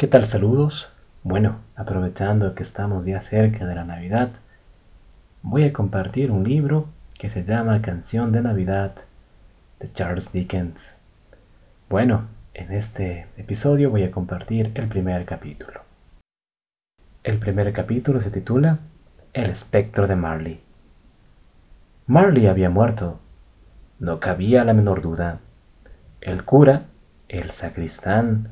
¿Qué tal? Saludos. Bueno, aprovechando que estamos ya cerca de la Navidad, voy a compartir un libro que se llama Canción de Navidad de Charles Dickens. Bueno, en este episodio voy a compartir el primer capítulo. El primer capítulo se titula El espectro de Marley. Marley había muerto. No cabía la menor duda. El cura, el sacristán,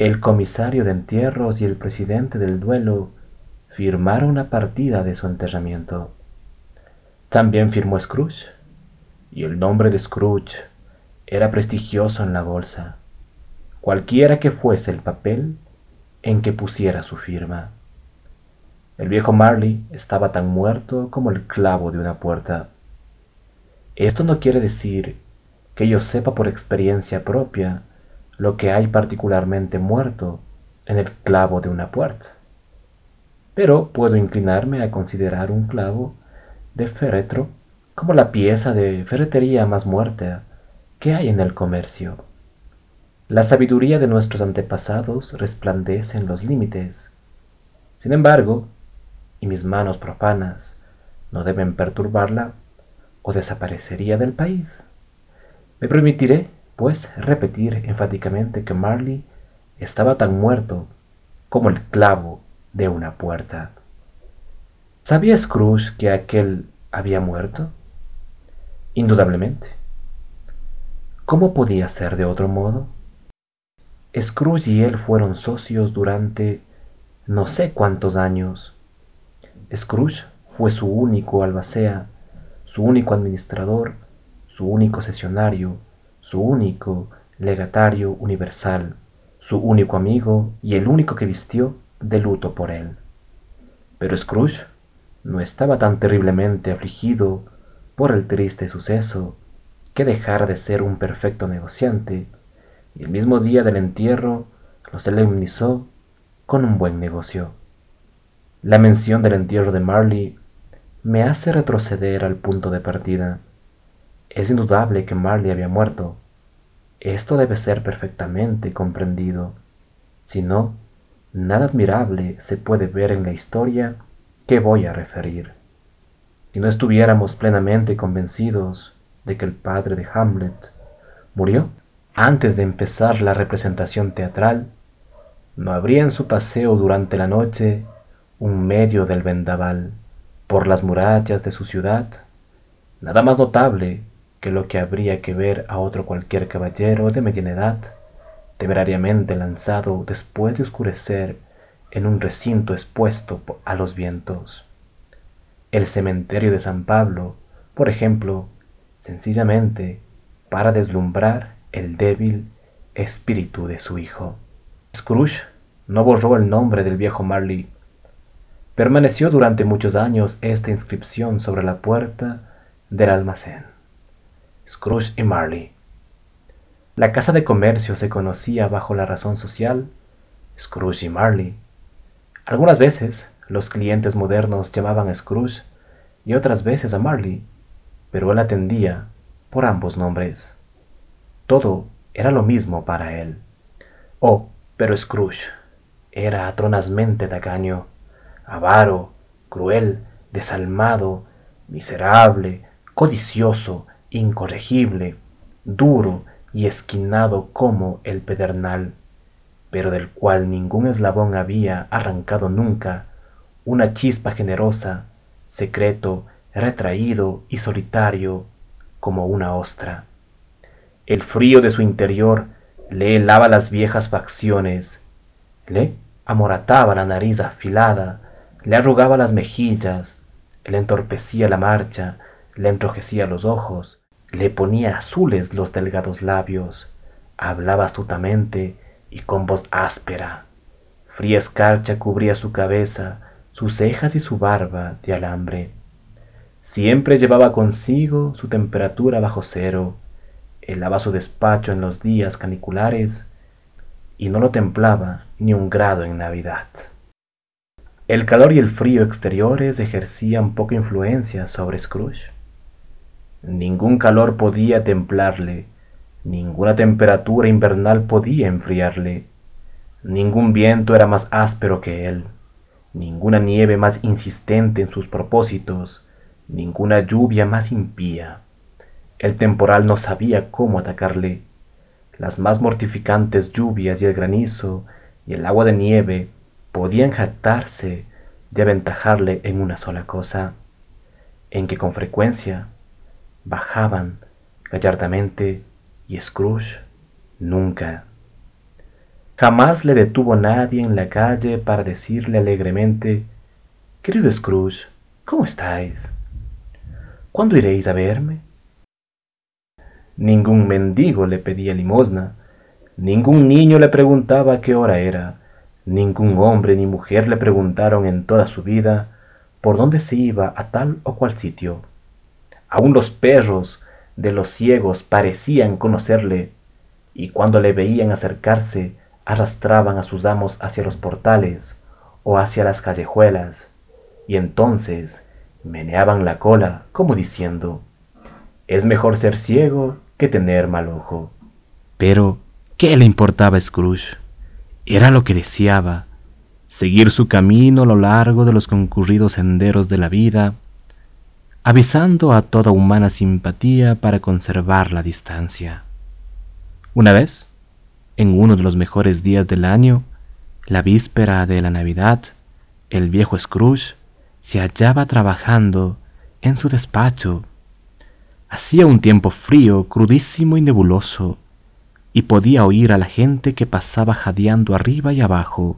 el comisario de entierros y el presidente del duelo firmaron la partida de su enterramiento. También firmó Scrooge, y el nombre de Scrooge era prestigioso en la bolsa, cualquiera que fuese el papel en que pusiera su firma. El viejo Marley estaba tan muerto como el clavo de una puerta. Esto no quiere decir que yo sepa por experiencia propia lo que hay particularmente muerto en el clavo de una puerta. Pero puedo inclinarme a considerar un clavo de féretro como la pieza de ferretería más muerta que hay en el comercio. La sabiduría de nuestros antepasados resplandece en los límites. Sin embargo, y mis manos profanas no deben perturbarla, o desaparecería del país. Me permitiré pues repetir enfáticamente que Marley estaba tan muerto como el clavo de una puerta. ¿Sabía Scrooge que aquel había muerto? Indudablemente. ¿Cómo podía ser de otro modo? Scrooge y él fueron socios durante no sé cuántos años. Scrooge fue su único albacea, su único administrador, su único sesionario, su único legatario universal, su único amigo y el único que vistió de luto por él. Pero Scrooge no estaba tan terriblemente afligido por el triste suceso que dejara de ser un perfecto negociante, y el mismo día del entierro lo solemnizó con un buen negocio. La mención del entierro de Marley me hace retroceder al punto de partida. Es indudable que Marley había muerto. Esto debe ser perfectamente comprendido. Si no, nada admirable se puede ver en la historia que voy a referir. Si no estuviéramos plenamente convencidos de que el padre de Hamlet murió antes de empezar la representación teatral, no habría en su paseo durante la noche un medio del vendaval por las murallas de su ciudad, nada más notable que lo que habría que ver a otro cualquier caballero de mediana edad, temerariamente lanzado después de oscurecer en un recinto expuesto a los vientos. El cementerio de San Pablo, por ejemplo, sencillamente para deslumbrar el débil espíritu de su hijo. Scrooge no borró el nombre del viejo Marley. Permaneció durante muchos años esta inscripción sobre la puerta del almacén. Scrooge y Marley. La casa de comercio se conocía bajo la razón social Scrooge y Marley. Algunas veces los clientes modernos llamaban a Scrooge y otras veces a Marley, pero él atendía por ambos nombres. Todo era lo mismo para él. Oh, pero Scrooge era atronazmente tacaño, avaro, cruel, desalmado, miserable, codicioso, incorregible, duro y esquinado como el pedernal, pero del cual ningún eslabón había arrancado nunca una chispa generosa, secreto, retraído y solitario como una ostra. El frío de su interior le helaba las viejas facciones, le amorataba la nariz afilada, le arrugaba las mejillas, le entorpecía la marcha, le enrojecía los ojos, le ponía azules los delgados labios, hablaba astutamente y con voz áspera. Fría escarcha cubría su cabeza, sus cejas y su barba de alambre. Siempre llevaba consigo su temperatura bajo cero, helaba su despacho en los días caniculares y no lo templaba ni un grado en Navidad. El calor y el frío exteriores ejercían poca influencia sobre Scrooge. Ningún calor podía templarle, ninguna temperatura invernal podía enfriarle, ningún viento era más áspero que él, ninguna nieve más insistente en sus propósitos, ninguna lluvia más impía. El temporal no sabía cómo atacarle. Las más mortificantes lluvias y el granizo y el agua de nieve podían jactarse de aventajarle en una sola cosa, en que con frecuencia bajaban gallardamente y Scrooge nunca. Jamás le detuvo nadie en la calle para decirle alegremente, Querido Scrooge, ¿cómo estáis? ¿Cuándo iréis a verme? Ningún mendigo le pedía limosna, ningún niño le preguntaba qué hora era, ningún hombre ni mujer le preguntaron en toda su vida por dónde se iba a tal o cual sitio. Aun los perros de los ciegos parecían conocerle, y cuando le veían acercarse arrastraban a sus amos hacia los portales o hacia las callejuelas, y entonces meneaban la cola como diciendo, es mejor ser ciego que tener mal ojo. Pero, ¿qué le importaba a Scrooge? Era lo que deseaba, seguir su camino a lo largo de los concurridos senderos de la vida, avisando a toda humana simpatía para conservar la distancia. Una vez, en uno de los mejores días del año, la víspera de la Navidad, el viejo Scrooge se hallaba trabajando en su despacho. Hacía un tiempo frío, crudísimo y nebuloso, y podía oír a la gente que pasaba jadeando arriba y abajo,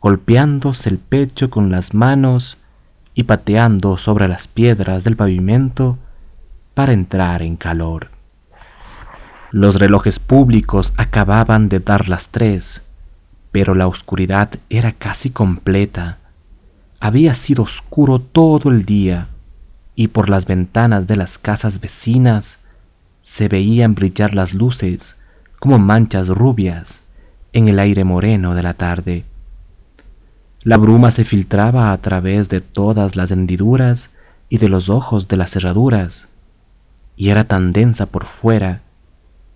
golpeándose el pecho con las manos y pateando sobre las piedras del pavimento para entrar en calor. Los relojes públicos acababan de dar las tres, pero la oscuridad era casi completa había sido oscuro todo el día y por las ventanas de las casas vecinas se veían brillar las luces como manchas rubias en el aire moreno de la tarde. La bruma se filtraba a través de todas las hendiduras y de los ojos de las cerraduras, y era tan densa por fuera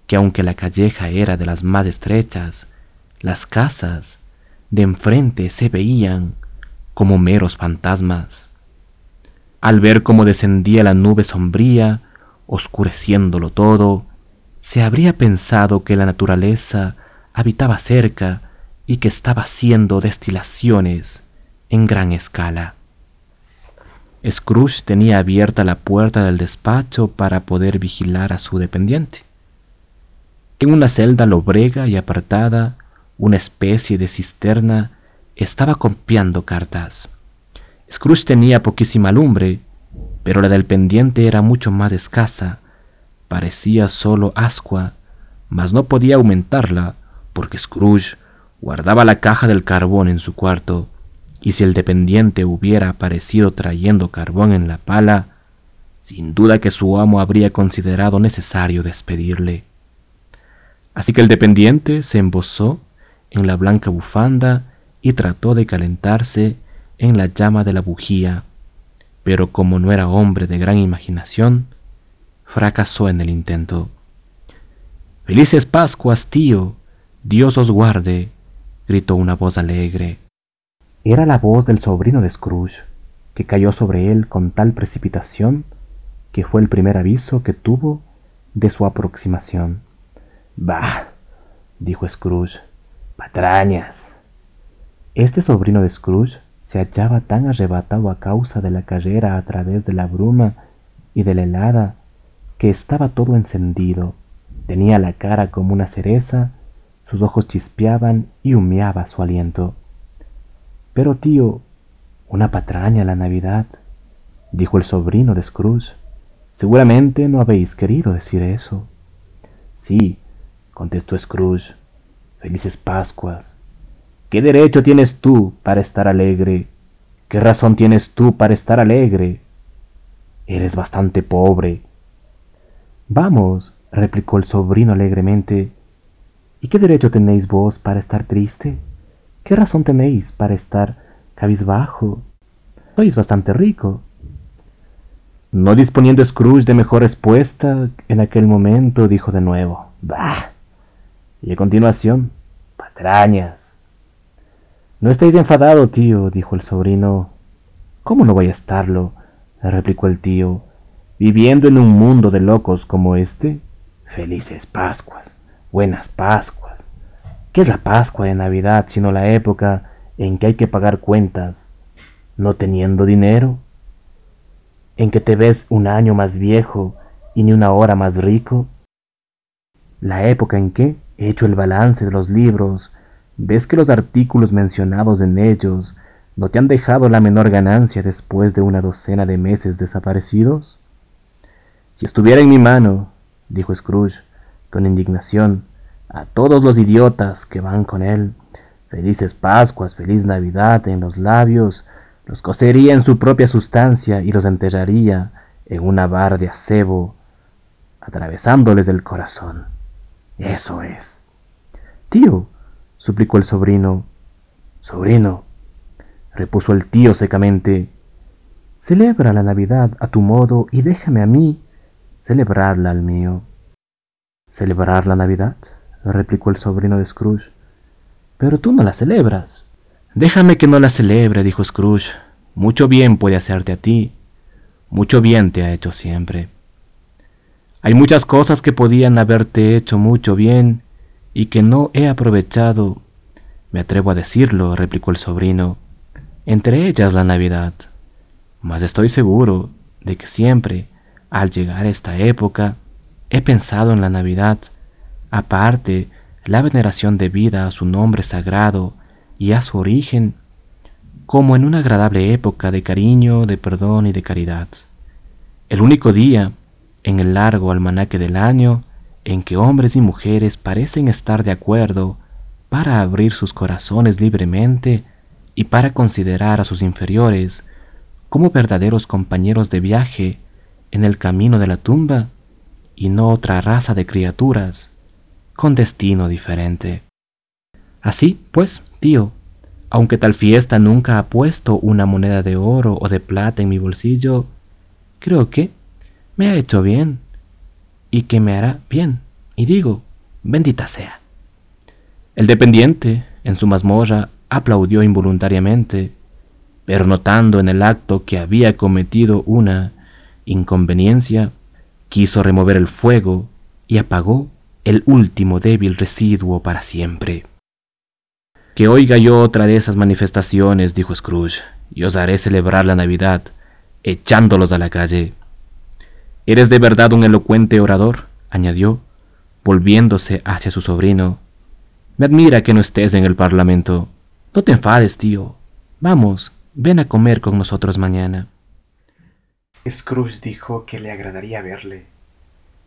que aunque la calleja era de las más estrechas, las casas de enfrente se veían como meros fantasmas. Al ver cómo descendía la nube sombría, oscureciéndolo todo, se habría pensado que la naturaleza habitaba cerca y que estaba haciendo destilaciones en gran escala. Scrooge tenía abierta la puerta del despacho para poder vigilar a su dependiente. En una celda lobrega y apartada, una especie de cisterna estaba copiando cartas. Scrooge tenía poquísima lumbre, pero la del pendiente era mucho más escasa. Parecía solo ascua, mas no podía aumentarla, porque Scrooge guardaba la caja del carbón en su cuarto, y si el dependiente hubiera aparecido trayendo carbón en la pala, sin duda que su amo habría considerado necesario despedirle. Así que el dependiente se embosó en la blanca bufanda y trató de calentarse en la llama de la bujía, pero como no era hombre de gran imaginación, fracasó en el intento. Felices Pascuas, tío, Dios os guarde, gritó una voz alegre. Era la voz del sobrino de Scrooge, que cayó sobre él con tal precipitación que fue el primer aviso que tuvo de su aproximación. Bah, dijo Scrooge, patrañas. Este sobrino de Scrooge se hallaba tan arrebatado a causa de la carrera a través de la bruma y de la helada que estaba todo encendido. Tenía la cara como una cereza, sus ojos chispeaban y humeaba su aliento. Pero tío, una patraña la Navidad, dijo el sobrino de Scrooge. Seguramente no habéis querido decir eso. Sí, contestó Scrooge. Felices Pascuas. ¿Qué derecho tienes tú para estar alegre? ¿Qué razón tienes tú para estar alegre? Eres bastante pobre. Vamos, replicó el sobrino alegremente. ¿Y qué derecho tenéis vos para estar triste? ¿Qué razón tenéis para estar cabizbajo? Sois bastante rico. No disponiendo Scrooge de mejor respuesta en aquel momento, dijo de nuevo, Bah. Y a continuación, patrañas. No estáis enfadado, tío, dijo el sobrino. ¿Cómo no voy a estarlo? replicó el tío. Viviendo en un mundo de locos como este. Felices Pascuas, buenas Pascuas. ¿Qué es la Pascua de Navidad sino la época en que hay que pagar cuentas, no teniendo dinero? en que te ves un año más viejo y ni una hora más rico? La época en que, hecho el balance de los libros, ves que los artículos mencionados en ellos no te han dejado la menor ganancia después de una docena de meses desaparecidos? Si estuviera en mi mano, dijo Scrooge, con indignación, a todos los idiotas que van con él, felices Pascuas, feliz Navidad en los labios, los cosería en su propia sustancia y los enterraría en una barra de acebo, atravesándoles el corazón. Eso es. Tío, suplicó el sobrino. Sobrino, repuso el tío secamente, celebra la Navidad a tu modo y déjame a mí celebrarla al mío. ¿Celebrar la Navidad? replicó el sobrino de Scrooge. Pero tú no la celebras. Déjame que no la celebre, dijo Scrooge. Mucho bien puede hacerte a ti. Mucho bien te ha hecho siempre. Hay muchas cosas que podían haberte hecho mucho bien y que no he aprovechado. Me atrevo a decirlo, replicó el sobrino. Entre ellas la Navidad. Mas estoy seguro de que siempre, al llegar esta época, he pensado en la Navidad, aparte la veneración debida a su nombre sagrado, y a su origen, como en una agradable época de cariño, de perdón y de caridad. El único día, en el largo almanaque del año, en que hombres y mujeres parecen estar de acuerdo para abrir sus corazones libremente y para considerar a sus inferiores como verdaderos compañeros de viaje en el camino de la tumba y no otra raza de criaturas con destino diferente. Así, pues, tío, aunque tal fiesta nunca ha puesto una moneda de oro o de plata en mi bolsillo, creo que me ha hecho bien y que me hará bien. Y digo, bendita sea. El dependiente, en su mazmorra, aplaudió involuntariamente, pero notando en el acto que había cometido una inconveniencia, quiso remover el fuego y apagó el último débil residuo para siempre. Que oiga yo otra de esas manifestaciones, dijo Scrooge, y os haré celebrar la Navidad, echándolos a la calle. Eres de verdad un elocuente orador, añadió, volviéndose hacia su sobrino. Me admira que no estés en el Parlamento. No te enfades, tío. Vamos, ven a comer con nosotros mañana. Scrooge dijo que le agradaría verle.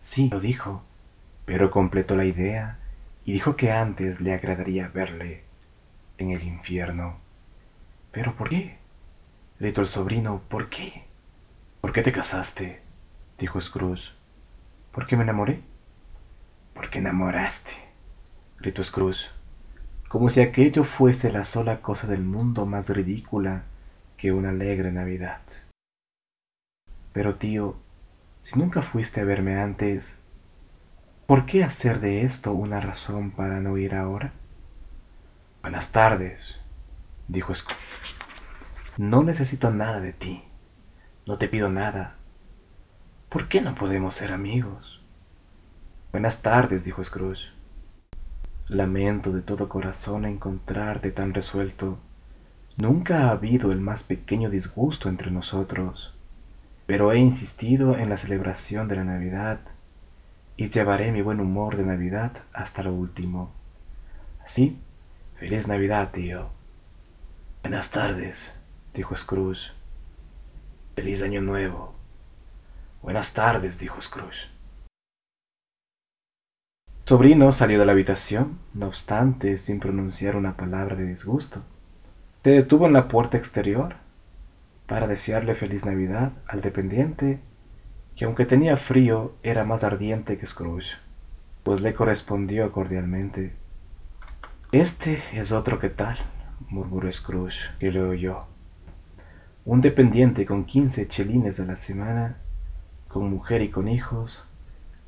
Sí, lo dijo, pero completó la idea y dijo que antes le agradaría verle en el infierno. ¿Pero por qué? gritó el sobrino. ¿Por qué? ¿Por qué te casaste? dijo Scrooge. ¿Por qué me enamoré? ¿Por qué enamoraste? gritó Scrooge, como si aquello fuese la sola cosa del mundo más ridícula que una alegre Navidad. Pero tío, si nunca fuiste a verme antes, ¿por qué hacer de esto una razón para no ir ahora? Buenas tardes, dijo Scrooge. No necesito nada de ti. No te pido nada. ¿Por qué no podemos ser amigos? Buenas tardes, dijo Scrooge. Lamento de todo corazón encontrarte tan resuelto. Nunca ha habido el más pequeño disgusto entre nosotros, pero he insistido en la celebración de la Navidad y llevaré mi buen humor de Navidad hasta lo último. Así Feliz Navidad, tío. Buenas tardes, dijo Scrooge. Feliz Año Nuevo. Buenas tardes, dijo Scrooge. Sobrino salió de la habitación, no obstante, sin pronunciar una palabra de disgusto. Se detuvo en la puerta exterior para desearle feliz Navidad al dependiente, que aunque tenía frío era más ardiente que Scrooge, pues le correspondió cordialmente. Este es otro que tal, murmuró Scrooge, que le oyó. Un dependiente con quince chelines a la semana, con mujer y con hijos,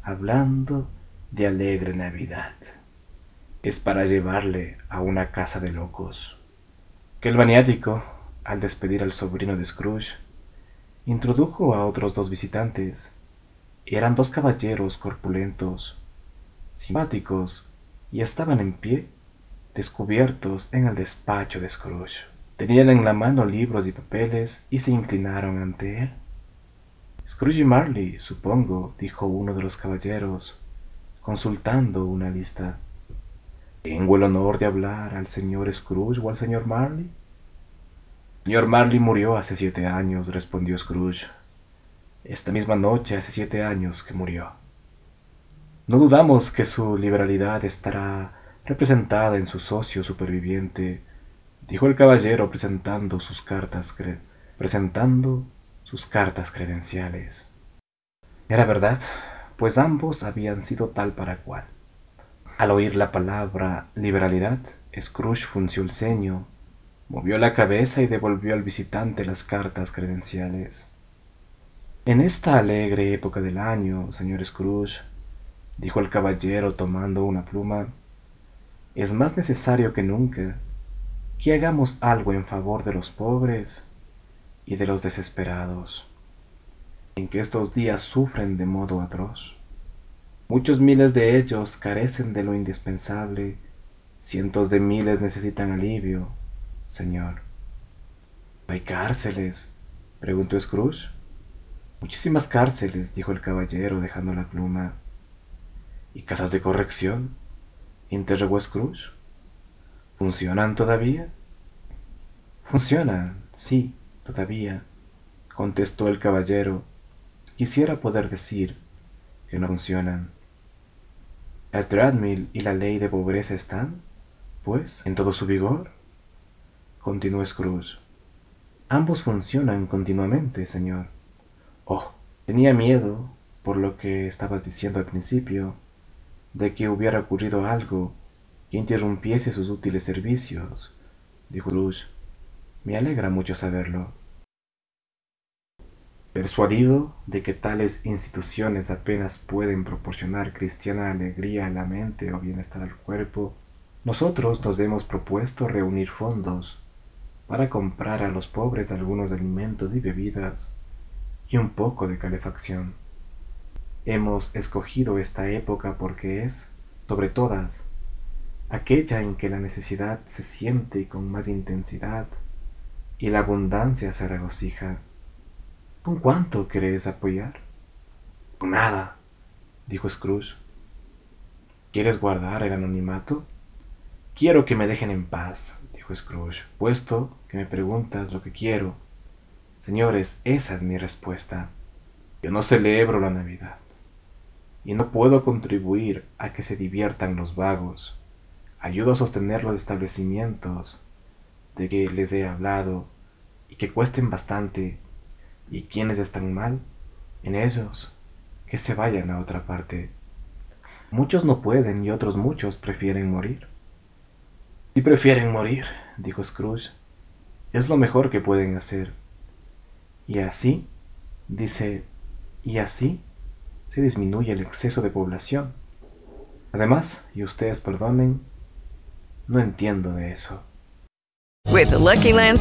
hablando de alegre Navidad. Es para llevarle a una casa de locos. Que el maniático, al despedir al sobrino de Scrooge, introdujo a otros dos visitantes. Eran dos caballeros corpulentos, simpáticos, y estaban en pie, descubiertos en el despacho de Scrooge. Tenían en la mano libros y papeles y se inclinaron ante él. Scrooge y Marley, supongo, dijo uno de los caballeros, consultando una lista. ¿Tengo el honor de hablar al señor Scrooge o al señor Marley? Señor Marley murió hace siete años, respondió Scrooge. Esta misma noche hace siete años que murió. No dudamos que su liberalidad estará representada en su socio superviviente, dijo el caballero presentando sus cartas presentando sus cartas credenciales. Era verdad, pues ambos habían sido tal para cual. Al oír la palabra liberalidad, Scrooge funció el ceño, movió la cabeza y devolvió al visitante las cartas credenciales. En esta alegre época del año, señor Scrooge, dijo el caballero tomando una pluma, es más necesario que nunca que hagamos algo en favor de los pobres y de los desesperados, en que estos días sufren de modo atroz. Muchos miles de ellos carecen de lo indispensable, cientos de miles necesitan alivio, Señor. ¿Hay cárceles? preguntó Scrooge. Muchísimas cárceles, dijo el caballero dejando la pluma. ¿Y casas de corrección? interrogó Scrooge. ¿Funcionan todavía? Funcionan, sí, todavía, contestó el caballero. Quisiera poder decir que no funcionan. ¿El treadmill y la ley de pobreza están, pues, en todo su vigor? Continuó Scrooge. Ambos funcionan continuamente, señor. Oh, tenía miedo, por lo que estabas diciendo al principio, de que hubiera ocurrido algo que interrumpiese sus útiles servicios, dijo Scrooge. Me alegra mucho saberlo. Persuadido de que tales instituciones apenas pueden proporcionar cristiana alegría a la mente o bienestar al cuerpo, nosotros nos hemos propuesto reunir fondos para comprar a los pobres algunos alimentos y bebidas y un poco de calefacción. Hemos escogido esta época porque es, sobre todas, aquella en que la necesidad se siente con más intensidad y la abundancia se regocija. ¿Con cuánto querés apoyar? Con nada, dijo Scrooge. ¿Quieres guardar el anonimato? Quiero que me dejen en paz, dijo Scrooge, puesto que me preguntas lo que quiero. Señores, esa es mi respuesta. Yo no celebro la Navidad y no puedo contribuir a que se diviertan los vagos. Ayudo a sostener los establecimientos de que les he hablado y que cuesten bastante, y quienes están mal, en ellos, que se vayan a otra parte. Muchos no pueden y otros muchos prefieren morir. Si prefieren morir, dijo Scrooge, es lo mejor que pueden hacer. Y así, dice, y así se disminuye el exceso de población. Además, y ustedes perdonen, no entiendo de eso. With the Lucky Land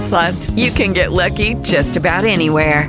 you can get lucky just about anywhere.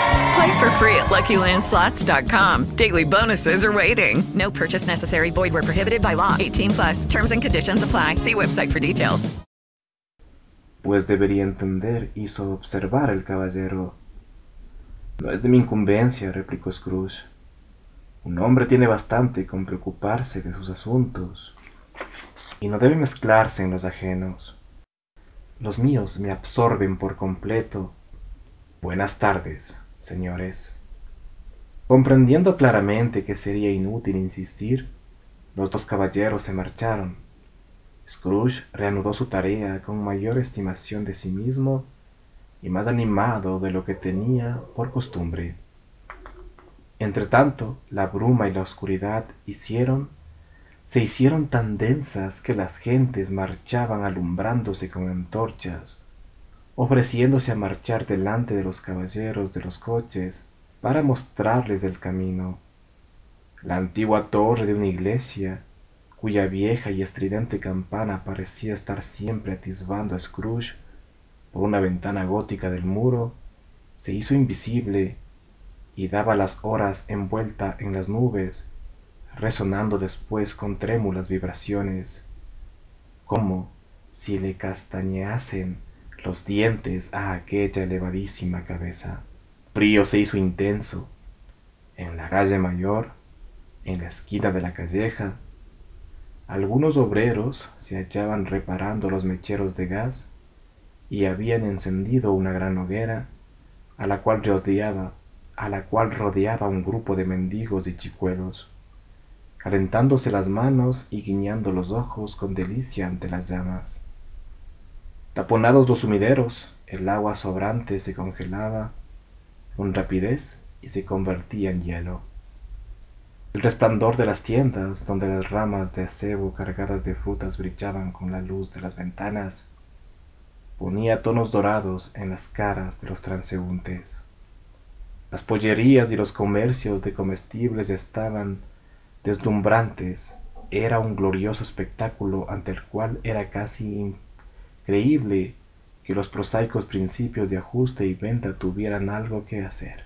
Play for free at LuckyLandSlots.com. Daily bonuses are waiting. No purchase necessary. Void where prohibited by law. 18 plus. Terms and conditions apply. See website for details. Pues debería entender, hizo observar el caballero. No es de mi incumbencia, replicó Scrooge. Un hombre tiene bastante con preocuparse de sus asuntos y no debe mezclarse en los ajenos. Los míos me absorben por completo. Buenas tardes, señores. Comprendiendo claramente que sería inútil insistir, los dos caballeros se marcharon. Scrooge reanudó su tarea con mayor estimación de sí mismo y más animado de lo que tenía por costumbre. Entretanto, la bruma y la oscuridad hicieron se hicieron tan densas que las gentes marchaban alumbrándose con antorchas, ofreciéndose a marchar delante de los caballeros de los coches para mostrarles el camino. La antigua torre de una iglesia, cuya vieja y estridente campana parecía estar siempre atisbando a Scrooge por una ventana gótica del muro, se hizo invisible y daba las horas envuelta en las nubes resonando después con trémulas vibraciones, como si le castañeasen los dientes a aquella elevadísima cabeza. Frío se hizo intenso. En la calle mayor, en la esquina de la calleja, algunos obreros se hallaban reparando los mecheros de gas y habían encendido una gran hoguera a la cual rodeaba, a la cual rodeaba un grupo de mendigos y chicuelos calentándose las manos y guiñando los ojos con delicia ante las llamas. Taponados los sumideros, el agua sobrante se congelaba con rapidez y se convertía en hielo. El resplandor de las tiendas, donde las ramas de acebo cargadas de frutas brillaban con la luz de las ventanas, ponía tonos dorados en las caras de los transeúntes. Las pollerías y los comercios de comestibles estaban deslumbrantes, era un glorioso espectáculo ante el cual era casi increíble que los prosaicos principios de ajuste y venta tuvieran algo que hacer.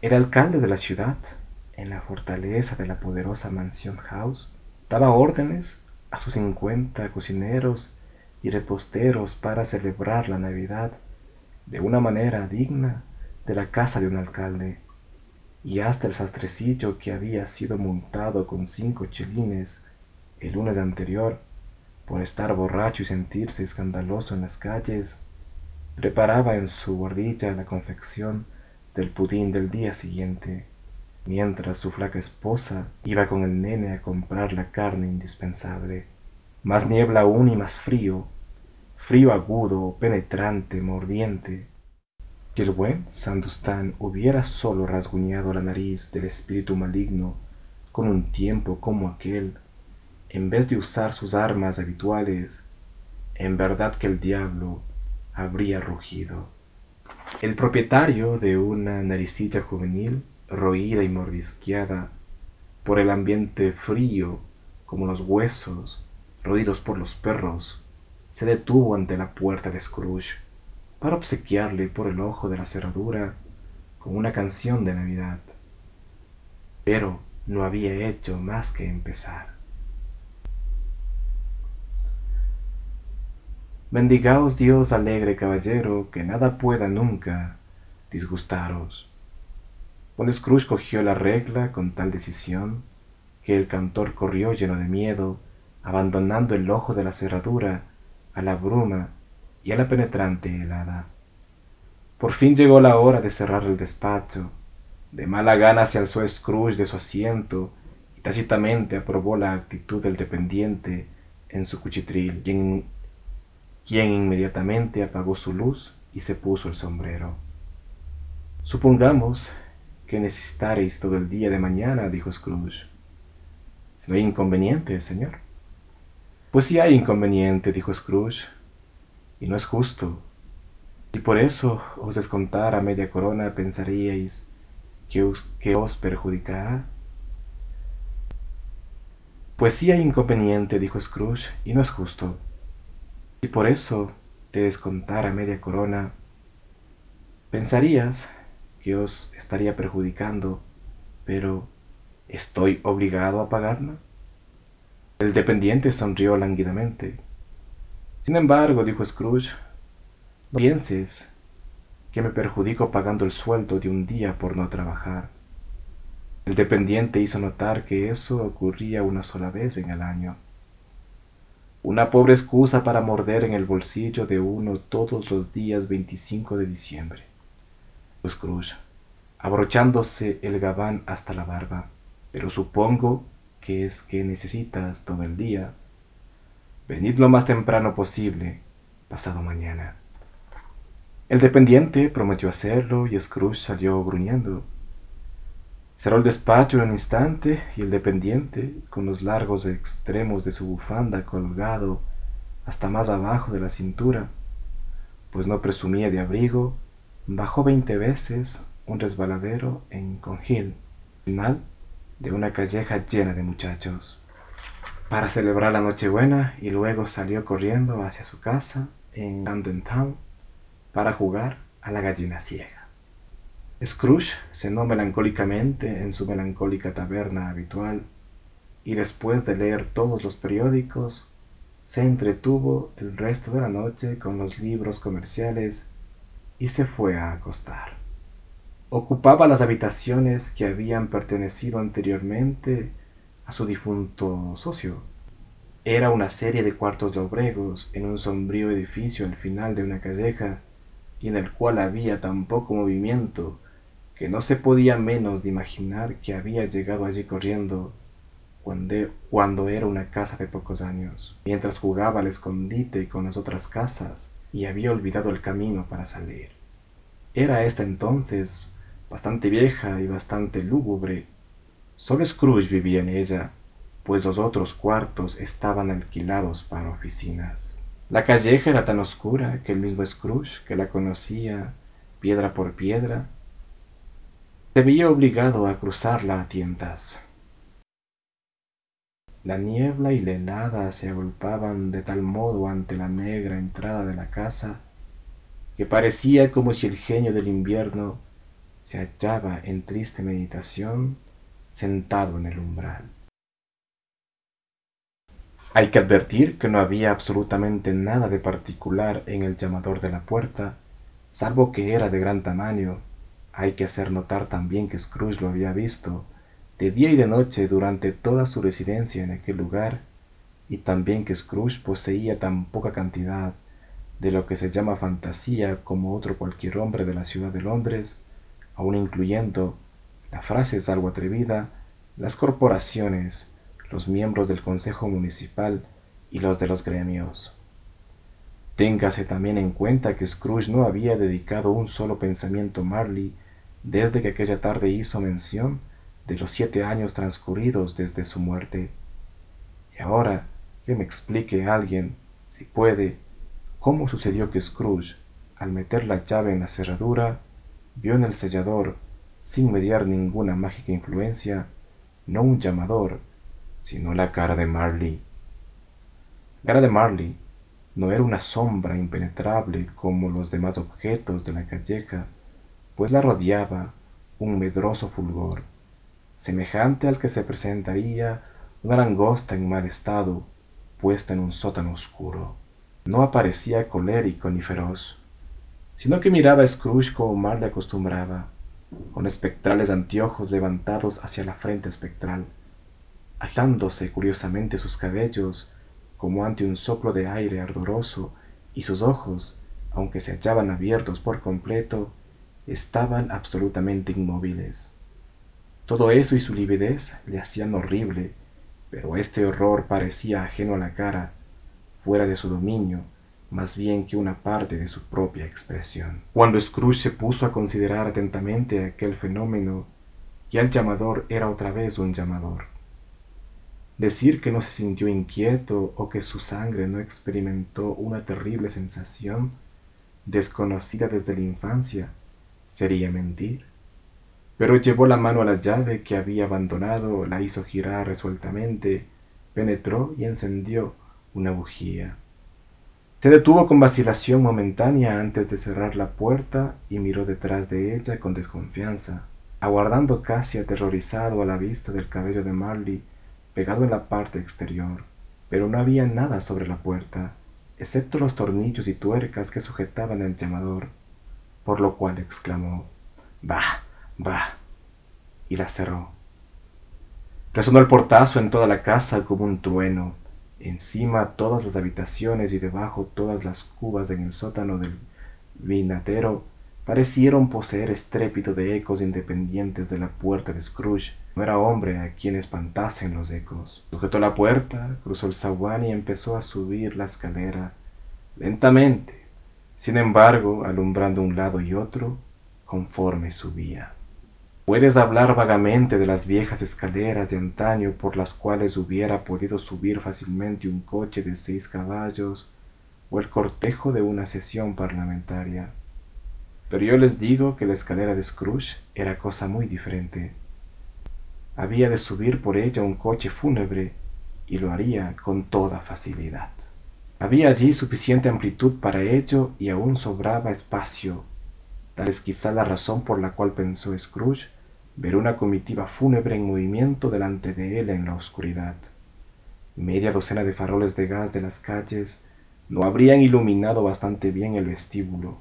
El alcalde de la ciudad, en la fortaleza de la poderosa mansión House, daba órdenes a sus cincuenta cocineros y reposteros para celebrar la Navidad de una manera digna de la casa de un alcalde y hasta el sastrecillo que había sido multado con cinco chelines el lunes anterior por estar borracho y sentirse escandaloso en las calles, preparaba en su guardilla la confección del pudín del día siguiente, mientras su flaca esposa iba con el nene a comprar la carne indispensable. Más niebla aún y más frío, frío agudo, penetrante, mordiente, si el buen Sandustán hubiera sólo rasguñado la nariz del espíritu maligno con un tiempo como aquel, en vez de usar sus armas habituales, en verdad que el diablo habría rugido. El propietario de una naricilla juvenil, roída y mordisqueada por el ambiente frío como los huesos roídos por los perros, se detuvo ante la puerta de Scrooge para obsequiarle por el ojo de la cerradura con una canción de Navidad. Pero no había hecho más que empezar. Bendigaos Dios alegre caballero, que nada pueda nunca disgustaros. Don Scrooge cogió la regla con tal decisión que el cantor corrió lleno de miedo, abandonando el ojo de la cerradura a la bruma y a la penetrante helada. Por fin llegó la hora de cerrar el despacho. De mala gana se alzó Scrooge de su asiento y tácitamente aprobó la actitud del dependiente en su cuchitril, quien, quien inmediatamente apagó su luz y se puso el sombrero. Supongamos que necesitaréis todo el día de mañana, dijo Scrooge. Si no hay inconveniente, señor. Pues si hay inconveniente, dijo Scrooge y no es justo. Si por eso os descontara media corona, pensaríais que os, que os perjudicará. Pues sí hay inconveniente, dijo Scrooge, y no es justo. Si por eso te descontara media corona, pensarías que os estaría perjudicando, pero ¿estoy obligado a pagarla? El dependiente sonrió lánguidamente. Sin embargo, dijo Scrooge, no pienses que me perjudico pagando el sueldo de un día por no trabajar. El dependiente hizo notar que eso ocurría una sola vez en el año. Una pobre excusa para morder en el bolsillo de uno todos los días 25 de diciembre. Scrooge, abrochándose el gabán hasta la barba. Pero supongo que es que necesitas todo el día. Venid lo más temprano posible, pasado mañana. El dependiente prometió hacerlo y Scrooge salió gruñendo. Cerró el despacho en un instante y el dependiente, con los largos extremos de su bufanda colgado hasta más abajo de la cintura, pues no presumía de abrigo, bajó veinte veces un resbaladero en Conhill, final de una calleja llena de muchachos, para celebrar la Nochebuena y luego salió corriendo hacia su casa en Camden Town para jugar a la gallina ciega. Scrooge cenó melancólicamente en su melancólica taberna habitual y después de leer todos los periódicos, se entretuvo el resto de la noche con los libros comerciales y se fue a acostar. Ocupaba las habitaciones que habían pertenecido anteriormente a su difunto socio. Era una serie de cuartos lobregos en un sombrío edificio al final de una calleja y en el cual había tan poco movimiento que no se podía menos de imaginar que había llegado allí corriendo cuando, era una casa de pocos años, mientras jugaba al escondite con las otras casas y había olvidado el camino para salir. Era esta entonces bastante vieja y bastante lúgubre. Solo Scrooge vivía en ella, pues los otros cuartos estaban alquilados para oficinas. La calleja era tan oscura que el mismo Scrooge, que la conocía piedra por piedra, se veía obligado a cruzarla a tientas. La niebla y la helada se agolpaban de tal modo ante la negra entrada de la casa que parecía como si el genio del invierno se hallaba en triste meditación sentado en el umbral. Hay que advertir que no había absolutamente nada de particular en el llamador de la puerta, salvo que era de gran tamaño. Hay que hacer notar también que Scrooge lo había visto de día y de noche durante toda su residencia en aquel lugar, y también que Scrooge poseía tan poca cantidad de lo que se llama fantasía como otro cualquier hombre de la ciudad de Londres, aun incluyendo, la frase es algo atrevida, las corporaciones, los miembros del Consejo Municipal y los de los gremios. Téngase también en cuenta que Scrooge no había dedicado un solo pensamiento a Marley desde que aquella tarde hizo mención de los siete años transcurridos desde su muerte. Y ahora que me explique alguien, si puede, cómo sucedió que Scrooge, al meter la llave en la cerradura, vio en el sellador, sin mediar ninguna mágica influencia, no un llamador, sino la cara de Marley. La cara de Marley no era una sombra impenetrable como los demás objetos de la calleja, pues la rodeaba un medroso fulgor, semejante al que se presentaría una langosta en mal estado, puesta en un sótano oscuro. No aparecía colérico ni feroz, sino que miraba a como Marley acostumbraba, con espectrales anteojos levantados hacia la frente espectral, agitándose curiosamente sus cabellos como ante un soplo de aire ardoroso, y sus ojos, aunque se hallaban abiertos por completo, estaban absolutamente inmóviles. Todo eso y su lividez le hacían horrible, pero este horror parecía ajeno a la cara, fuera de su dominio, más bien que una parte de su propia expresión. Cuando Scrooge se puso a considerar atentamente aquel fenómeno, ya el llamador era otra vez un llamador. Decir que no se sintió inquieto o que su sangre no experimentó una terrible sensación desconocida desde la infancia sería mentir. Pero llevó la mano a la llave que había abandonado, la hizo girar resueltamente penetró y encendió una bujía. Se detuvo con vacilación momentánea antes de cerrar la puerta y miró detrás de ella con desconfianza, aguardando casi aterrorizado a la vista del cabello de Marley pegado en la parte exterior. Pero no había nada sobre la puerta, excepto los tornillos y tuercas que sujetaban el llamador, por lo cual exclamó Bah, bah, y la cerró. Resonó el portazo en toda la casa como un trueno, encima todas las habitaciones y debajo todas las cubas en el sótano del vinatero parecieron poseer estrépito de ecos independientes de la puerta de Scrooge. No era hombre a quien espantasen los ecos. Sujetó la puerta, cruzó el zaguán y empezó a subir la escalera lentamente, sin embargo, alumbrando un lado y otro conforme subía. Puedes hablar vagamente de las viejas escaleras de antaño por las cuales hubiera podido subir fácilmente un coche de seis caballos o el cortejo de una sesión parlamentaria. Pero yo les digo que la escalera de Scrooge era cosa muy diferente. Había de subir por ella un coche fúnebre y lo haría con toda facilidad. Había allí suficiente amplitud para ello y aún sobraba espacio. Tal es quizá la razón por la cual pensó Scrooge ver una comitiva fúnebre en movimiento delante de él en la oscuridad. Media docena de faroles de gas de las calles no habrían iluminado bastante bien el vestíbulo.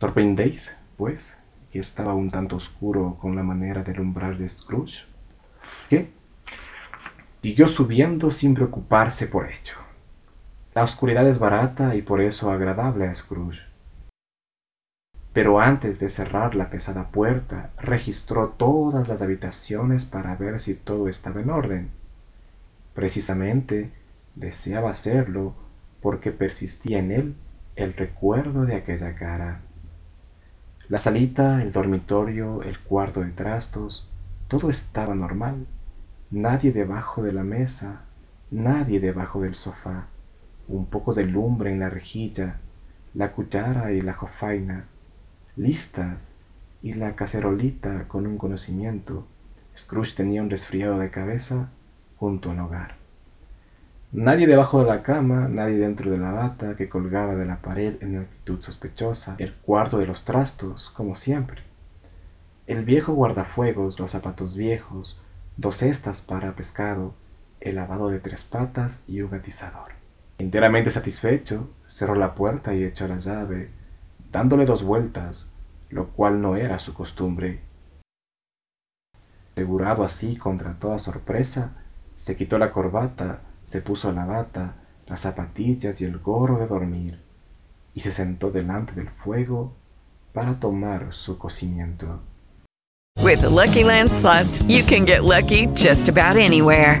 ¿Sorprendéis, pues, que estaba un tanto oscuro con la manera de alumbrar de Scrooge? ¿Qué? Siguió subiendo sin preocuparse por ello. La oscuridad es barata y por eso agradable a Scrooge pero antes de cerrar la pesada puerta registró todas las habitaciones para ver si todo estaba en orden. Precisamente deseaba hacerlo porque persistía en él el recuerdo de aquella cara. La salita, el dormitorio, el cuarto de trastos, todo estaba normal. Nadie debajo de la mesa, nadie debajo del sofá, un poco de lumbre en la rejilla, la cuchara y la jofaina, listas y la cacerolita con un conocimiento. Scrooge tenía un resfriado de cabeza junto al hogar. Nadie debajo de la cama, nadie dentro de la bata que colgaba de la pared en actitud sospechosa, el cuarto de los trastos, como siempre. El viejo guardafuegos, los zapatos viejos, dos cestas para pescado, el lavado de tres patas y un atizador. Enteramente satisfecho, cerró la puerta y echó la llave, dándole dos vueltas, lo cual no era su costumbre. Asegurado así contra toda sorpresa, se quitó la corbata, se puso la bata, las zapatillas y el gorro de dormir, y se sentó delante del fuego para tomar su cocimiento. With the Lucky Land slots, you can get lucky just about anywhere.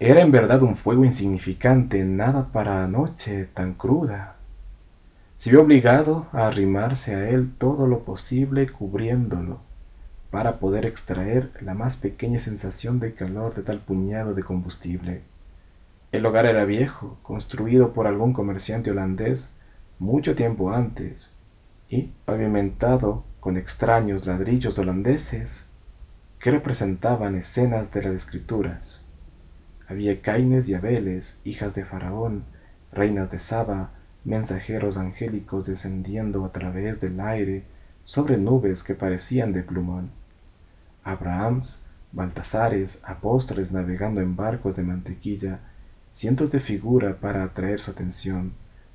Era en verdad un fuego insignificante, nada para noche tan cruda. Se vio obligado a arrimarse a él todo lo posible cubriéndolo, para poder extraer la más pequeña sensación de calor de tal puñado de combustible. El hogar era viejo, construido por algún comerciante holandés mucho tiempo antes, y pavimentado con extraños ladrillos holandeses que representaban escenas de las escrituras. Había Caines y Abeles, hijas de Faraón, reinas de Saba, mensajeros angélicos descendiendo a través del aire sobre nubes que parecían de plumón. Abrahams, Baltasares, apóstoles navegando en barcos de mantequilla, cientos de figuras para atraer su atención,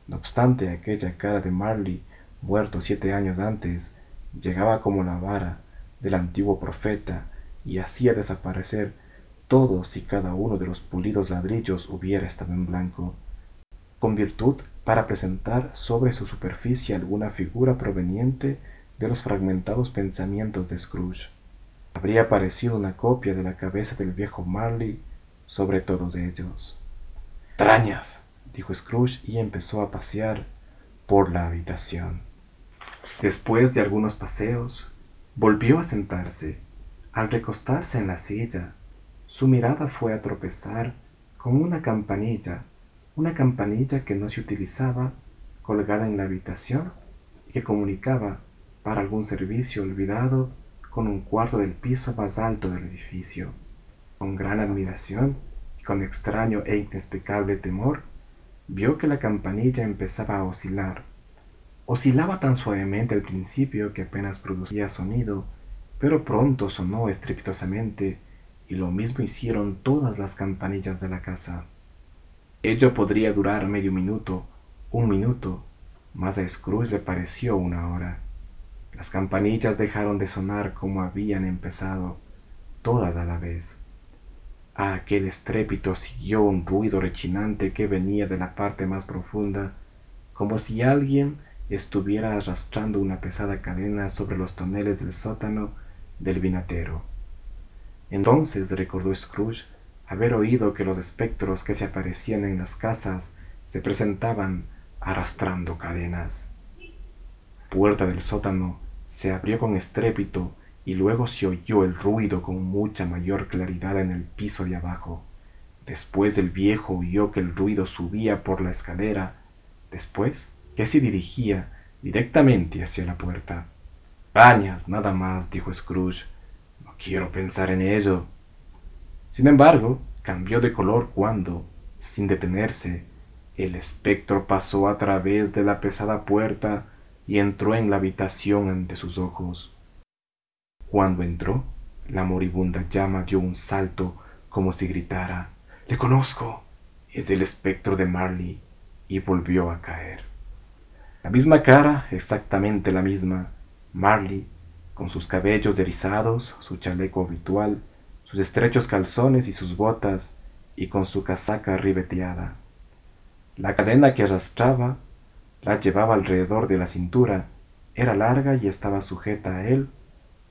No obstante, aquella cara de Marley, muerto siete años antes, llegaba como la vara del antiguo profeta y hacía desaparecer todos y cada uno de los pulidos ladrillos hubiera estado en blanco, con virtud para presentar sobre su superficie alguna figura proveniente de los fragmentados pensamientos de Scrooge. Habría aparecido una copia de la cabeza del viejo Marley sobre todos ellos. ¡Trañas! dijo Scrooge y empezó a pasear por la habitación. Después de algunos paseos, volvió a sentarse. Al recostarse en la silla, su mirada fue a tropezar con una campanilla, una campanilla que no se utilizaba, colgada en la habitación y que comunicaba para algún servicio olvidado con un cuarto del piso más alto del edificio. Con gran admiración y con extraño e inexplicable temor, vio que la campanilla empezaba a oscilar. Oscilaba tan suavemente al principio que apenas producía sonido, pero pronto sonó estrepitosamente, y lo mismo hicieron todas las campanillas de la casa. Ello podría durar medio minuto, un minuto, mas a Scrooge le pareció una hora. Las campanillas dejaron de sonar como habían empezado, todas a la vez. A aquel estrépito siguió un ruido rechinante que venía de la parte más profunda, como si alguien estuviera arrastrando una pesada cadena sobre los toneles del sótano del vinatero. Entonces recordó Scrooge haber oído que los espectros que se aparecían en las casas se presentaban arrastrando cadenas. Puerta del sótano se abrió con estrépito y luego se oyó el ruido con mucha mayor claridad en el piso de abajo. Después el viejo oyó que el ruido subía por la escalera, después que se dirigía directamente hacia la puerta. Arañas, nada más, dijo Scrooge. Quiero pensar en ello. Sin embargo, cambió de color cuando, sin detenerse, el espectro pasó a través de la pesada puerta y entró en la habitación ante sus ojos. Cuando entró, la moribunda llama dio un salto como si gritara Le conozco. Es el espectro de Marley. y volvió a caer. La misma cara, exactamente la misma. Marley, con sus cabellos erizados, su chaleco habitual, sus estrechos calzones y sus botas, y con su casaca ribeteada. La cadena que arrastraba la llevaba alrededor de la cintura, era larga y estaba sujeta a él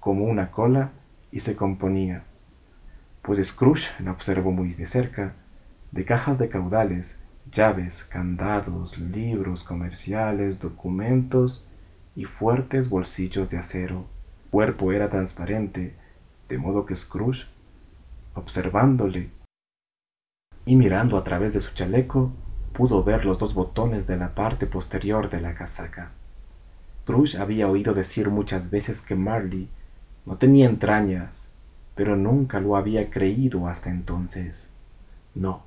como una cola y se componía, pues Scrooge la observó muy de cerca, de cajas de caudales, llaves, candados, libros comerciales, documentos y fuertes bolsillos de acero. Cuerpo era transparente, de modo que Scrooge, observándole y mirando a través de su chaleco, pudo ver los dos botones de la parte posterior de la casaca. Scrooge había oído decir muchas veces que Marley no tenía entrañas, pero nunca lo había creído hasta entonces. No,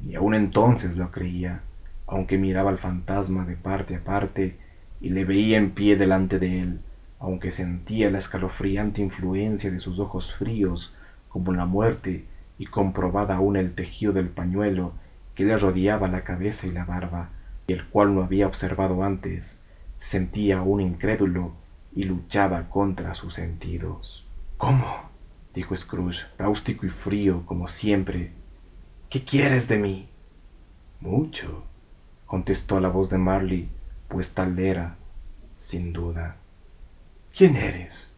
ni aun entonces lo creía, aunque miraba al fantasma de parte a parte y le veía en pie delante de él, aunque sentía la escalofriante influencia de sus ojos fríos como la muerte y comprobada aún el tejido del pañuelo que le rodeaba la cabeza y la barba, y el cual no había observado antes, se sentía aún incrédulo y luchaba contra sus sentidos. ¿Cómo? dijo Scrooge, cáustico y frío como siempre. ¿Qué quieres de mí? Mucho, contestó la voz de Marley, pues tal era, sin duda. ¿Quién eres?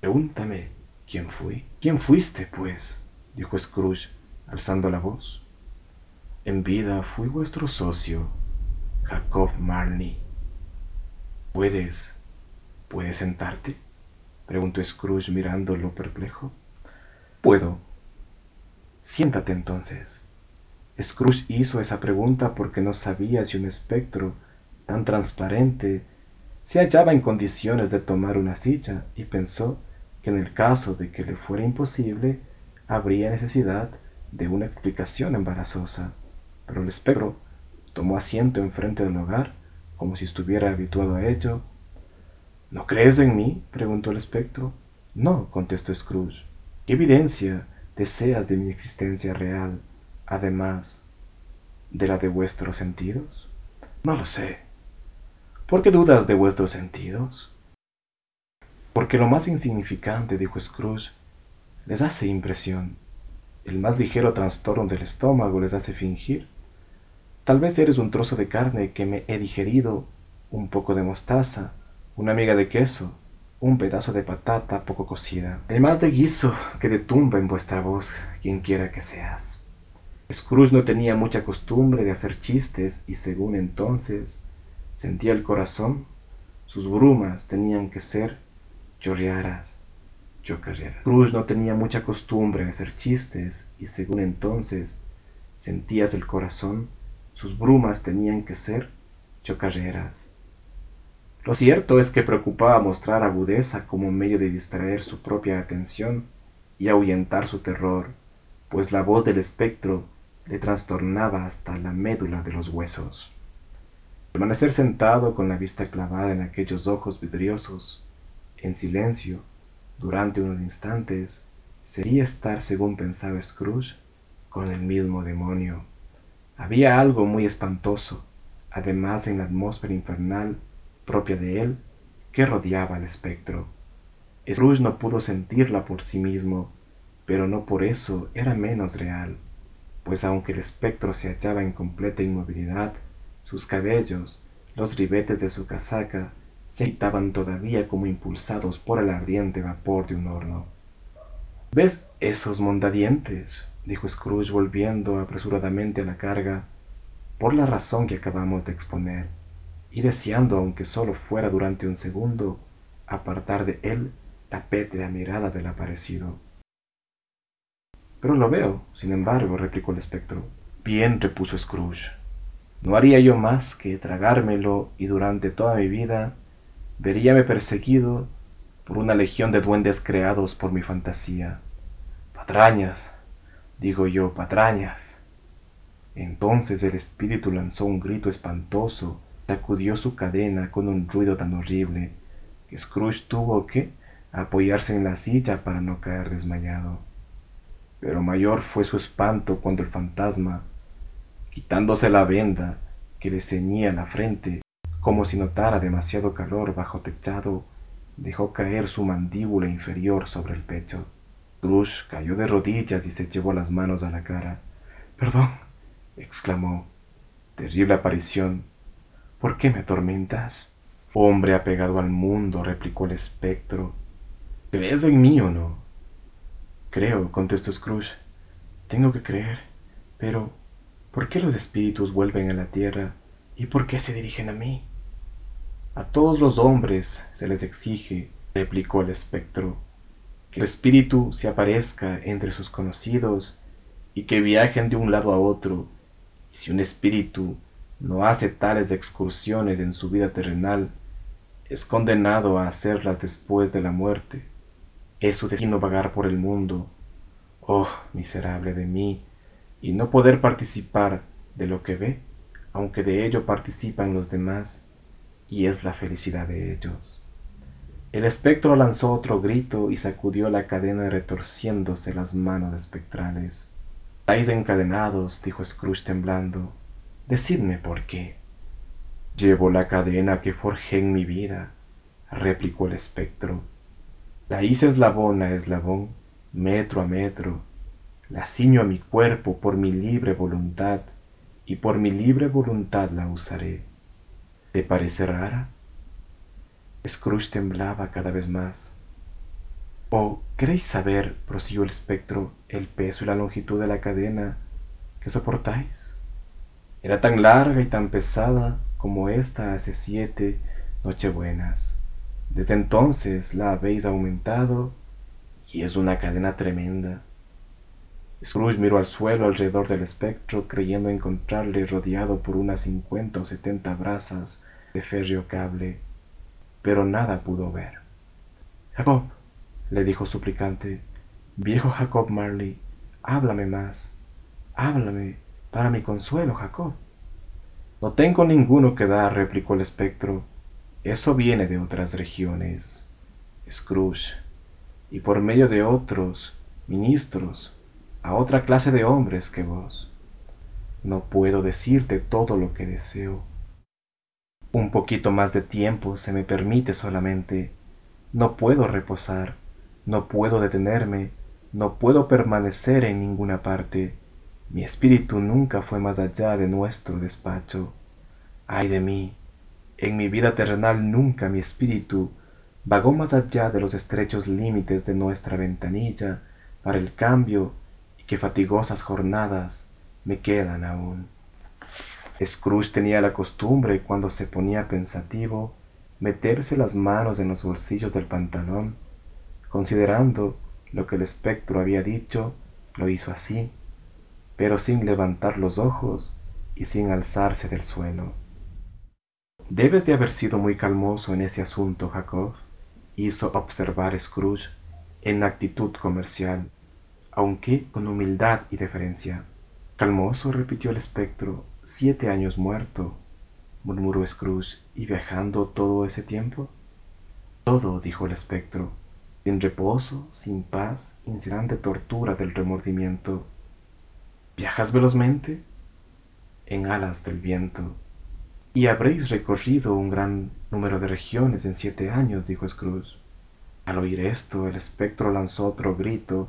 Pregúntame quién fui. ¿Quién fuiste, pues? dijo Scrooge, alzando la voz. En vida fui vuestro socio, Jacob Marley. ¿Puedes ¿Puedes sentarte? preguntó Scrooge mirándolo perplejo. Puedo. Siéntate entonces. Scrooge hizo esa pregunta porque no sabía si un espectro tan transparente se hallaba en condiciones de tomar una silla y pensó que en el caso de que le fuera imposible, habría necesidad de una explicación embarazosa. Pero el espectro tomó asiento enfrente del hogar, como si estuviera habituado a ello, ¿No crees en mí? preguntó el espectro. No, contestó Scrooge. ¿Qué evidencia deseas de mi existencia real, además de la de vuestros sentidos? No lo sé. ¿Por qué dudas de vuestros sentidos? Porque lo más insignificante, dijo Scrooge, les hace impresión. El más ligero trastorno del estómago les hace fingir. Tal vez eres un trozo de carne que me he digerido, un poco de mostaza, una miga de queso, un pedazo de patata poco cocida, el más de guiso que de tumba en vuestra voz, quien quiera que seas. Scrooge no tenía mucha costumbre de hacer chistes y según entonces sentía el corazón, sus brumas tenían que ser chorrearas, chocarreras. Scrooge no tenía mucha costumbre de hacer chistes y según entonces sentías el corazón, sus brumas tenían que ser chocarreras. Lo cierto es que preocupaba mostrar agudeza como medio de distraer su propia atención y ahuyentar su terror, pues la voz del espectro le trastornaba hasta la médula de los huesos. Permanecer sentado con la vista clavada en aquellos ojos vidriosos, en silencio, durante unos instantes, sería estar, según pensaba Scrooge, con el mismo demonio. Había algo muy espantoso, además en la atmósfera infernal propia de él, que rodeaba al espectro. Scrooge no pudo sentirla por sí mismo, pero no por eso era menos real pues aunque el espectro se hallaba en completa inmovilidad, sus cabellos, los ribetes de su casaca, se agitaban todavía como impulsados por el ardiente vapor de un horno. ¿Ves esos mondadientes? dijo Scrooge volviendo apresuradamente a la carga, por la razón que acabamos de exponer, y deseando, aunque solo fuera durante un segundo, apartar de él la pétrea mirada del aparecido. Pero lo veo, sin embargo, replicó el espectro. Bien, repuso Scrooge. No haría yo más que tragármelo y durante toda mi vida veríame perseguido por una legión de duendes creados por mi fantasía. Patrañas, digo yo, patrañas. Entonces el espíritu lanzó un grito espantoso, sacudió su cadena con un ruido tan horrible que Scrooge tuvo que apoyarse en la silla para no caer desmayado pero mayor fue su espanto cuando el fantasma, quitándose la venda que le ceñía la frente, como si notara demasiado calor bajo techado, dejó caer su mandíbula inferior sobre el pecho. Scrooge cayó de rodillas y se llevó las manos a la cara. Perdón, exclamó. Terrible aparición. ¿Por qué me atormentas? Hombre apegado al mundo, replicó el espectro. ¿Crees en mí o no? Creo, contestó Scrooge. Tengo que creer. Pero, ¿por qué los espíritus vuelven a la tierra y por qué se dirigen a mí? A todos los hombres se les exige, replicó el espectro, que el espíritu se aparezca entre sus conocidos y que viajen de un lado a otro. Y si un espíritu no hace tales excursiones en su vida terrenal, es condenado a hacerlas después de la muerte. Es su destino vagar por el mundo. Oh, miserable de mí, y no poder participar de lo que ve, aunque de ello participan los demás, y es la felicidad de ellos. El espectro lanzó otro grito y sacudió la cadena retorciéndose las manos espectrales. Estáis encadenados, dijo Scrooge temblando. Decidme por qué. Llevo la cadena que forjé en mi vida, replicó el espectro la hice eslabón a eslabón, metro a metro, la ciño a mi cuerpo por mi libre voluntad, y por mi libre voluntad la usaré. ¿Te parece rara? Scrooge temblaba cada vez más. ¿O queréis saber, prosiguió el espectro, el peso y la longitud de la cadena que soportáis? Era tan larga y tan pesada como esta hace siete nochebuenas. Desde entonces la habéis aumentado y es una cadena tremenda. Scrooge miró al suelo alrededor del espectro, creyendo encontrarle rodeado por unas cincuenta o setenta brazas de férreo cable, pero nada pudo ver. Jacob, le dijo suplicante, viejo Jacob Marley, háblame más, háblame para mi consuelo, Jacob. No tengo ninguno que dar, replicó el espectro, eso viene de otras regiones, Scrooge, y por medio de otros ministros, a otra clase de hombres que vos. No puedo decirte todo lo que deseo, Un poquito más de tiempo se me permite solamente. No puedo reposar, no puedo detenerme, no puedo permanecer en ninguna parte. Mi espíritu nunca fue más allá de nuestro despacho. Ay de mí, en mi vida terrenal nunca mi espíritu vagó más allá de los estrechos límites de nuestra ventanilla para el cambio que fatigosas jornadas me quedan aún. Scrooge tenía la costumbre, cuando se ponía pensativo, meterse las manos en los bolsillos del pantalón. Considerando lo que el espectro había dicho, lo hizo así, pero sin levantar los ojos y sin alzarse del suelo. Debes de haber sido muy calmoso en ese asunto, Jacob, hizo observar Scrooge en actitud comercial, aunque con humildad y deferencia. Calmoso, repitió el espectro, siete años muerto, murmuró Scrooge, ¿y viajando todo ese tiempo? Todo, dijo el espectro, sin reposo, sin paz, incesante tortura del remordimiento. ¿Viajas velozmente? En alas del viento. Y habréis recorrido un gran número de regiones en siete años, dijo Scrooge. Al oír esto, el espectro lanzó otro grito,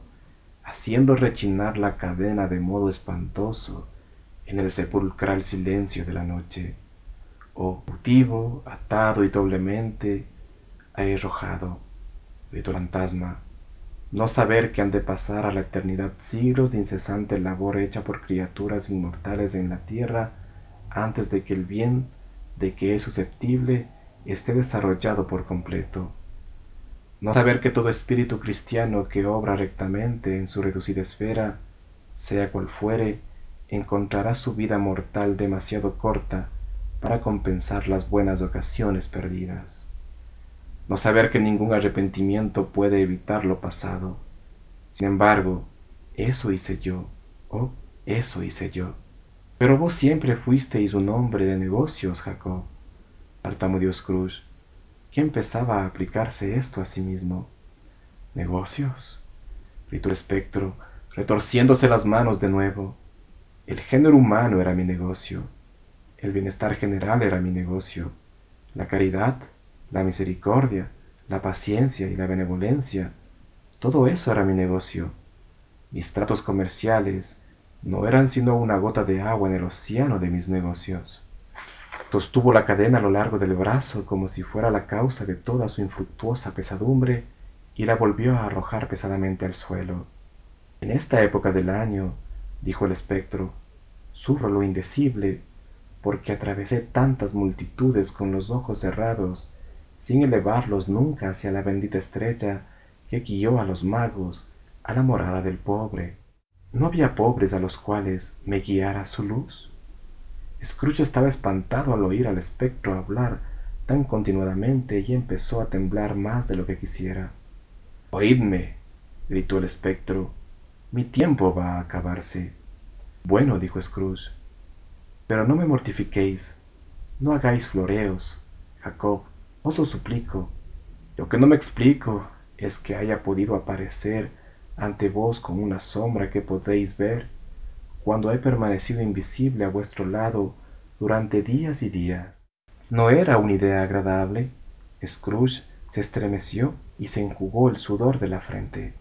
haciendo rechinar la cadena de modo espantoso en el sepulcral silencio de la noche. Oh, cautivo, atado y doblemente arrojado, gritó el fantasma, no saber que han de pasar a la eternidad siglos de incesante labor hecha por criaturas inmortales en la tierra antes de que el bien de que es susceptible esté desarrollado por completo. No saber que todo espíritu cristiano que obra rectamente en su reducida esfera, sea cual fuere, encontrará su vida mortal demasiado corta para compensar las buenas ocasiones perdidas. No saber que ningún arrepentimiento puede evitar lo pasado. Sin embargo, eso hice yo, oh, eso hice yo. Pero vos siempre fuisteis un hombre de negocios, Jacob, tartamudeó Scrooge, que empezaba a aplicarse esto a sí mismo. ¿Negocios? gritó el espectro, retorciéndose las manos de nuevo. El género humano era mi negocio, el bienestar general era mi negocio, la caridad, la misericordia, la paciencia y la benevolencia, todo eso era mi negocio. Mis tratos comerciales no eran sino una gota de agua en el océano de mis negocios. Sostuvo la cadena a lo largo del brazo como si fuera la causa de toda su infructuosa pesadumbre y la volvió a arrojar pesadamente al suelo. En esta época del año, dijo el espectro, sufro lo indecible, porque atravesé tantas multitudes con los ojos cerrados, sin elevarlos nunca hacia la bendita estrella que guió a los magos a la morada del pobre. ¿No había pobres a los cuales me guiara su luz? Scrooge estaba espantado al oír al espectro hablar tan continuadamente y empezó a temblar más de lo que quisiera. Oídme, gritó el espectro, mi tiempo va a acabarse. Bueno, dijo Scrooge, pero no me mortifiquéis, no hagáis floreos, Jacob, os lo suplico. Lo que no me explico es que haya podido aparecer ante vos con una sombra que podéis ver, cuando he permanecido invisible a vuestro lado durante días y días. ¿No era una idea agradable? Scrooge se estremeció y se enjugó el sudor de la frente.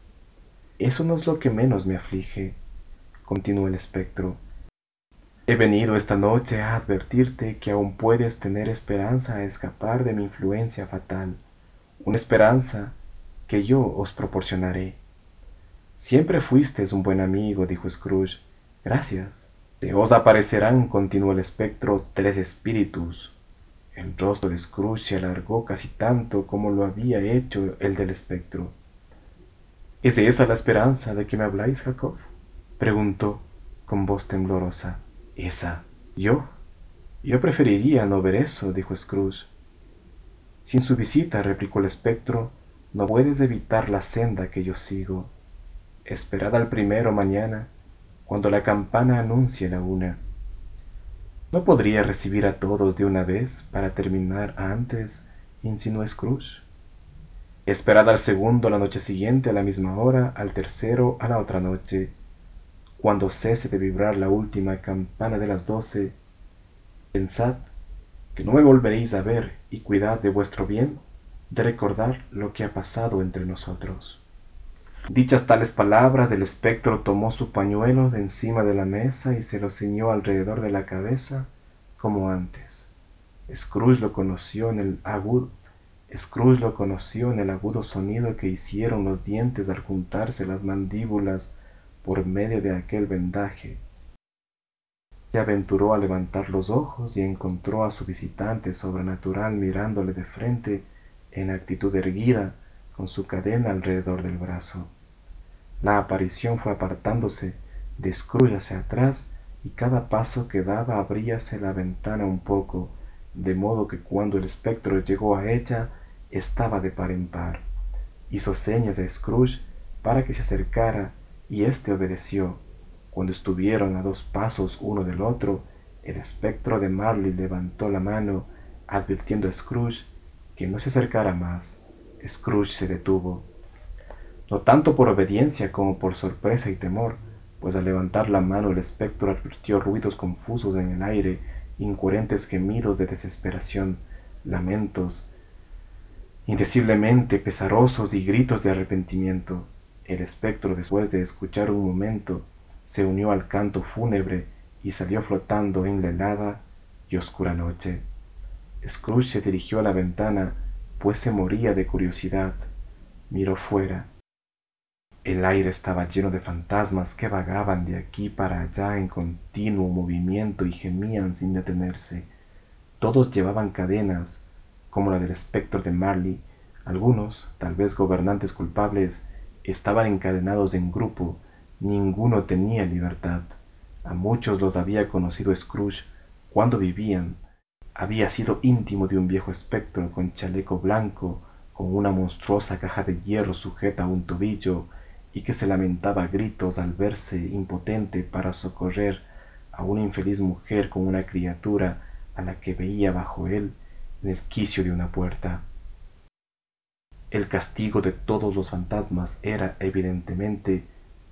Eso no es lo que menos me aflige, continuó el espectro. He venido esta noche a advertirte que aún puedes tener esperanza a escapar de mi influencia fatal, una esperanza que yo os proporcionaré. Siempre fuisteis un buen amigo, dijo Scrooge. Gracias. Se os aparecerán, continuó el espectro, tres espíritus. El rostro de Scrooge se alargó casi tanto como lo había hecho el del espectro. ¿Es esa la esperanza de que me habláis, Jacob? preguntó con voz temblorosa. Esa. ¿Yo? Yo preferiría no ver eso, dijo Scrooge. Sin su visita, replicó el espectro, no puedes evitar la senda que yo sigo. Esperad al primero mañana, cuando la campana anuncie la una. ¿No podría recibir a todos de una vez para terminar antes? insinuó Scrooge. Esperad al segundo la noche siguiente a la misma hora, al tercero a la otra noche. Cuando cese de vibrar la última campana de las doce, pensad que no me volveréis a ver y cuidad de vuestro bien, de recordar lo que ha pasado entre nosotros. Dichas tales palabras, el espectro tomó su pañuelo de encima de la mesa y se lo ciñó alrededor de la cabeza como antes. Scrooge lo conoció en el agudo, Scrooge lo conoció en el agudo sonido que hicieron los dientes al juntarse las mandíbulas por medio de aquel vendaje. Se aventuró a levantar los ojos y encontró a su visitante sobrenatural mirándole de frente en actitud erguida, con su cadena alrededor del brazo. La aparición fue apartándose de Scrooge hacia atrás y cada paso que daba abríase la ventana un poco, de modo que cuando el espectro llegó a ella estaba de par en par. Hizo señas a Scrooge para que se acercara y éste obedeció. Cuando estuvieron a dos pasos uno del otro, el espectro de Marley levantó la mano, advirtiendo a Scrooge que no se acercara más. Scrooge se detuvo, no tanto por obediencia como por sorpresa y temor, pues al levantar la mano el espectro advirtió ruidos confusos en el aire, incoherentes gemidos de desesperación, lamentos, indeciblemente pesarosos y gritos de arrepentimiento. El espectro, después de escuchar un momento, se unió al canto fúnebre y salió flotando en la helada y oscura noche. Scrooge se dirigió a la ventana, pues se moría de curiosidad. Miró fuera. El aire estaba lleno de fantasmas que vagaban de aquí para allá en continuo movimiento y gemían sin detenerse. Todos llevaban cadenas, como la del espectro de Marley. Algunos, tal vez gobernantes culpables, estaban encadenados en grupo. Ninguno tenía libertad. A muchos los había conocido Scrooge cuando vivían había sido íntimo de un viejo espectro con chaleco blanco, con una monstruosa caja de hierro sujeta a un tobillo, y que se lamentaba a gritos al verse impotente para socorrer a una infeliz mujer con una criatura a la que veía bajo él en el quicio de una puerta. El castigo de todos los fantasmas era evidentemente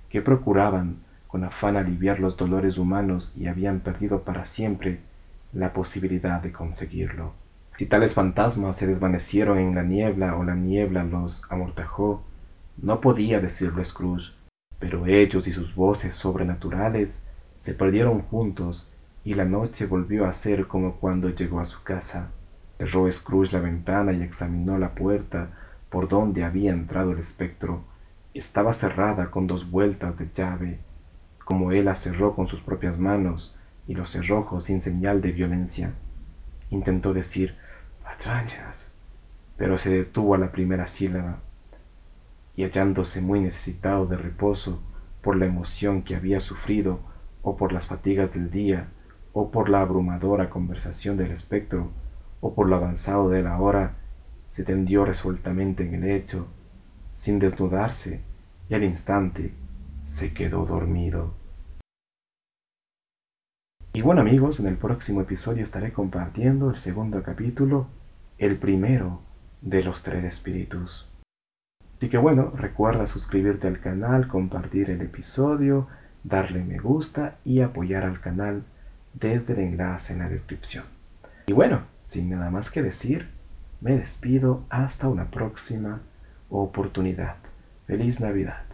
que procuraban con afán aliviar los dolores humanos y habían perdido para siempre la posibilidad de conseguirlo. Si tales fantasmas se desvanecieron en la niebla o la niebla los amortajó, no podía decirlo Scrooge, pero ellos y sus voces sobrenaturales se perdieron juntos y la noche volvió a ser como cuando llegó a su casa. Cerró Scrooge la ventana y examinó la puerta por donde había entrado el espectro. Estaba cerrada con dos vueltas de llave, como él la cerró con sus propias manos, y los cerrojos sin señal de violencia. Intentó decir patrañas, pero se detuvo a la primera sílaba, y hallándose muy necesitado de reposo por la emoción que había sufrido, o por las fatigas del día, o por la abrumadora conversación del espectro, o por lo avanzado de la hora, se tendió resueltamente en el lecho, sin desnudarse, y al instante se quedó dormido. Y bueno amigos, en el próximo episodio estaré compartiendo el segundo capítulo, el primero de los tres espíritus. Así que bueno, recuerda suscribirte al canal, compartir el episodio, darle me gusta y apoyar al canal desde el enlace en la descripción. Y bueno, sin nada más que decir, me despido hasta una próxima oportunidad. Feliz Navidad.